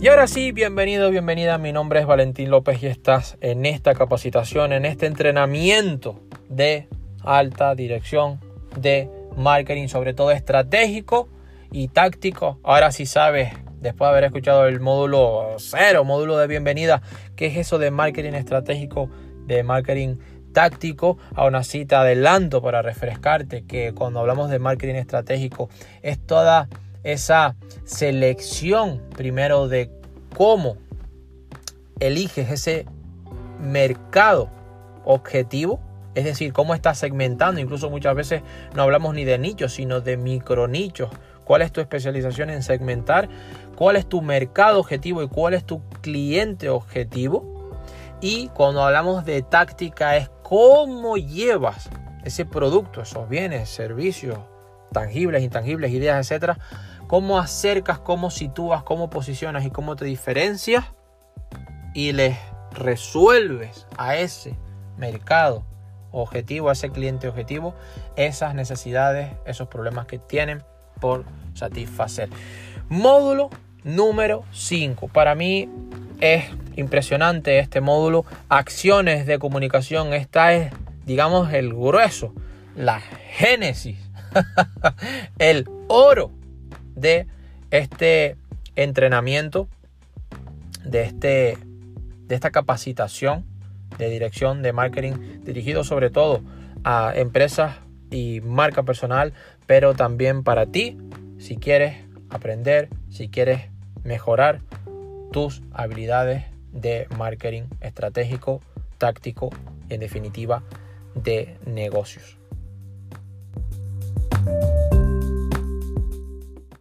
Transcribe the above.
Y ahora sí, bienvenido, bienvenida. Mi nombre es Valentín López y estás en esta capacitación, en este entrenamiento de alta dirección de marketing, sobre todo estratégico y táctico. Ahora sí sabes, después de haber escuchado el módulo cero, módulo de bienvenida, qué es eso de marketing estratégico, de marketing táctico. Aún así te adelanto para refrescarte que cuando hablamos de marketing estratégico es toda esa selección primero de cómo eliges ese mercado objetivo, es decir, cómo estás segmentando, incluso muchas veces no hablamos ni de nichos, sino de micronichos. ¿Cuál es tu especialización en segmentar? ¿Cuál es tu mercado objetivo y cuál es tu cliente objetivo? Y cuando hablamos de táctica es cómo llevas ese producto, esos bienes, servicios, tangibles, intangibles, ideas, etcétera, cómo acercas, cómo sitúas, cómo posicionas y cómo te diferencias y les resuelves a ese mercado objetivo, a ese cliente objetivo, esas necesidades, esos problemas que tienen por satisfacer. Módulo número 5. Para mí es impresionante este módulo. Acciones de comunicación. Esta es, digamos, el grueso, la génesis, el oro de este entrenamiento, de, este, de esta capacitación de dirección de marketing dirigido sobre todo a empresas y marca personal, pero también para ti, si quieres aprender, si quieres mejorar tus habilidades de marketing estratégico, táctico y en definitiva de negocios.